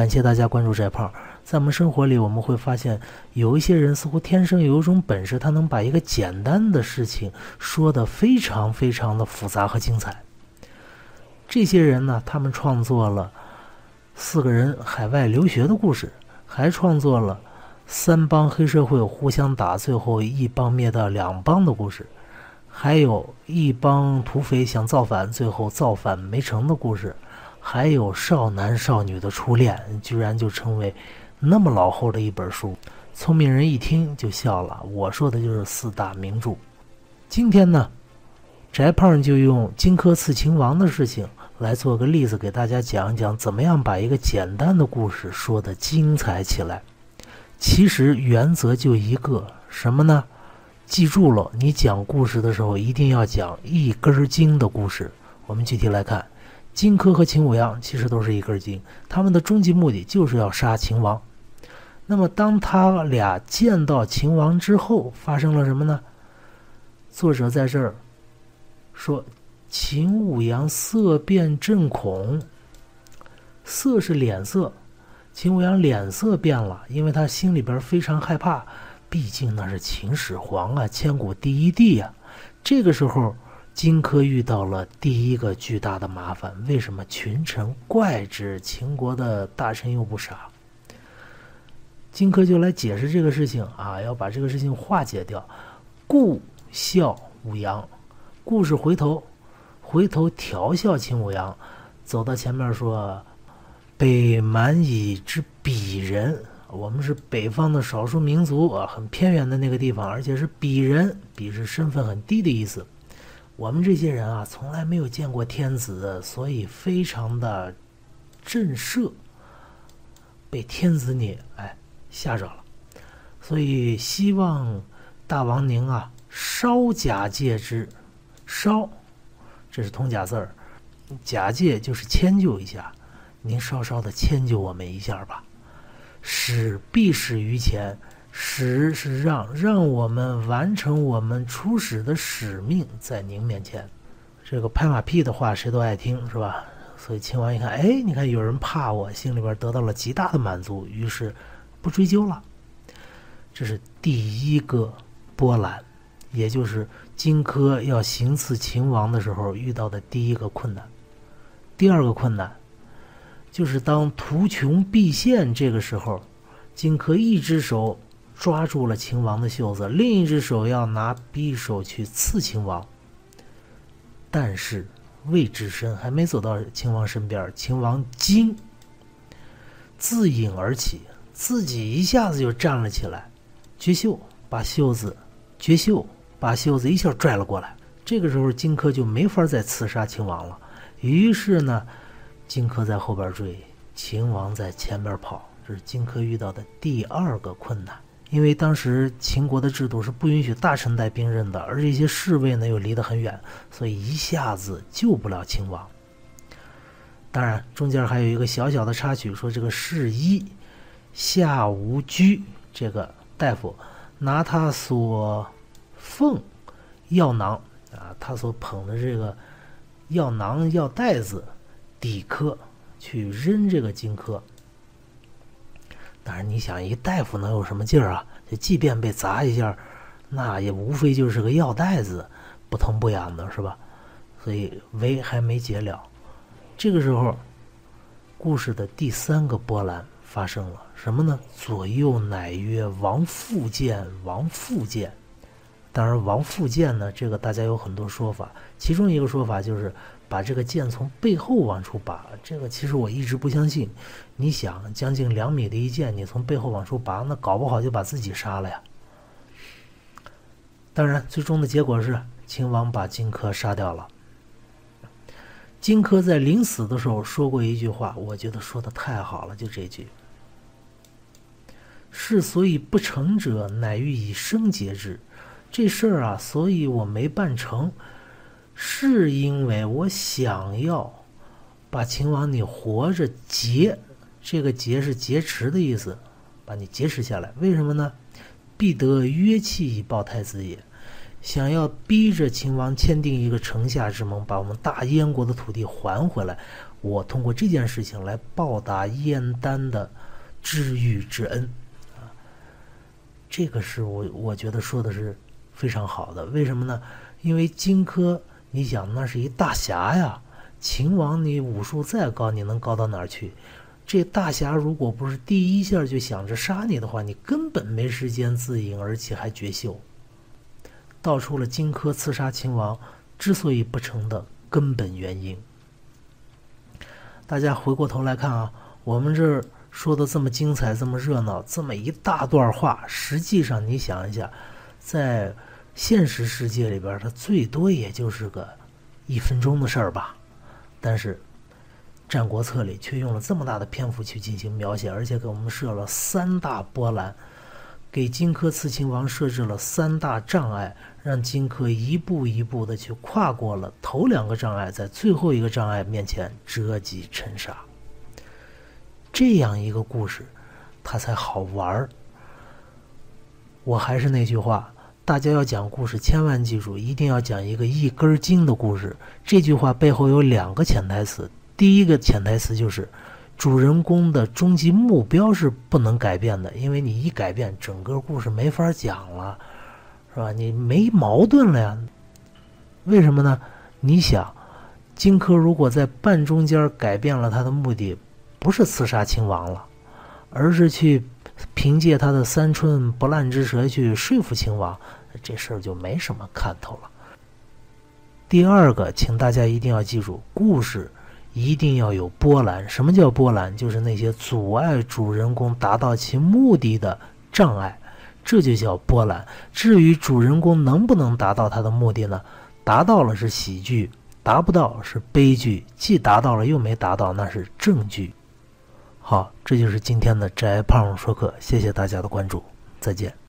感谢大家关注翟胖。在我们生活里，我们会发现有一些人似乎天生有一种本事，他能把一个简单的事情说得非常非常的复杂和精彩。这些人呢，他们创作了四个人海外留学的故事，还创作了三帮黑社会互相打，最后一帮灭掉两帮的故事，还有一帮土匪想造反，最后造反没成的故事，还有少男少女的初恋，居然就成为那么老厚的一本书。聪明人一听就笑了。我说的就是四大名著。今天呢，翟胖就用荆轲刺秦王的事情。来做个例子给大家讲一讲，怎么样把一个简单的故事说得精彩起来。其实原则就一个，什么呢？记住了，你讲故事的时候一定要讲一根筋的故事。我们具体来看，荆轲和秦舞阳其实都是一根筋，他们的终极目的就是要杀秦王。那么当他俩见到秦王之后，发生了什么呢？作者在这儿说。秦舞阳色变震恐，色是脸色，秦舞阳脸色变了，因为他心里边非常害怕，毕竟那是秦始皇啊，千古第一帝呀。这个时候，荆轲遇到了第一个巨大的麻烦，为什么群臣怪之？秦国的大臣又不傻，荆轲就来解释这个事情啊，要把这个事情化解掉。故笑武阳，故事回头。回头调笑秦舞阳，走到前面说：“北蛮夷之鄙人，我们是北方的少数民族啊，很偏远的那个地方，而且是鄙人，鄙是身份很低的意思。我们这些人啊，从来没有见过天子，所以非常的震慑，被天子你哎吓着了，所以希望大王您啊，稍假借之，稍。”这是通假字儿，假借就是迁就一下，您稍稍的迁就我们一下吧。使必使于前，使是让，让我们完成我们初始的使命，在您面前。这个拍马屁的话谁都爱听，是吧？所以秦王一看，哎，你看有人怕我，心里边得到了极大的满足，于是不追究了。这是第一个波澜，也就是。荆轲要行刺秦王的时候遇到的第一个困难，第二个困难，就是当图穷匕现这个时候，荆轲一只手抓住了秦王的袖子，另一只手要拿匕首去刺秦王。但是未至身，还没走到秦王身边，秦王惊，自引而起，自己一下子就站了起来，绝袖把袖子绝袖。把袖子一下拽了过来，这个时候荆轲就没法再刺杀秦王了。于是呢，荆轲在后边追，秦王在前边跑。这是荆轲遇到的第二个困难，因为当时秦国的制度是不允许大臣带兵刃的，而这些侍卫呢又离得很远，所以一下子救不了秦王。当然，中间还有一个小小的插曲，说这个侍医夏无居这个大夫拿他所。奉药囊啊，他所捧的这个药囊、药袋子，抵轲去扔这个荆轲。但是你想，一大夫能有什么劲儿啊？就即便被砸一下，那也无非就是个药袋子，不疼不痒的，是吧？所以围还没解了。这个时候，故事的第三个波澜发生了，什么呢？左右乃曰：“王复见，王复见。”当然，王复剑呢？这个大家有很多说法，其中一个说法就是把这个剑从背后往出拔。这个其实我一直不相信。你想，将近两米的一剑，你从背后往出拔，那搞不好就把自己杀了呀。当然，最终的结果是秦王把荆轲杀掉了。荆轲在临死的时候说过一句话，我觉得说的太好了，就这句：“是所以不成者，乃欲以生节之。”这事儿啊，所以我没办成，是因为我想要把秦王你活着劫，这个劫是劫持的意思，把你劫持下来。为什么呢？必得约契以报太子也，想要逼着秦王签订一个城下之盟，把我们大燕国的土地还回来。我通过这件事情来报答燕丹的知遇之恩啊。这个是我我觉得说的是非常好的。为什么呢？因为荆轲，你想那是一大侠呀。秦王，你武术再高，你能高到哪儿去？这大侠如果不是第一下就想着杀你的话，你根本没时间自饮，而且还绝秀。道出了荆轲刺杀秦王之所以不成的根本原因。大家回过头来看啊，我们这儿说的这么精彩，这么热闹，这么一大段话，实际上你想一下，在现实世界里边，它最多也就是个一分钟的事儿吧。但是，《战国策》里却用了这么大的篇幅去进行描写，而且给我们设了三大波澜，给荆轲刺秦王设置了三大障碍，让荆轲一步一步的去跨过了头两个障碍，在最后一个障碍面前折戟沉沙。这样一个故事，它才好玩儿。我还是那句话。大家要讲故事，千万记住，一定要讲一个一根筋的故事。这句话背后有两个潜台词。第一个潜台词就是，主人公的终极目标是不能改变的，因为你一改变，整个故事没法讲了，是吧？你没矛盾了呀？为什么呢？你想，荆轲如果在半中间改变了他的目的，不是刺杀秦王了，而是去凭借他的三寸不烂之舌去说服秦王。这事儿就没什么看头了。第二个，请大家一定要记住，故事一定要有波澜。什么叫波澜？就是那些阻碍主人公达到其目的的障碍，这就叫波澜。至于主人公能不能达到他的目的呢？达到了是喜剧，达不到是悲剧。既达到了又没达到，那是正剧。好，这就是今天的宅胖说课，谢谢大家的关注，再见。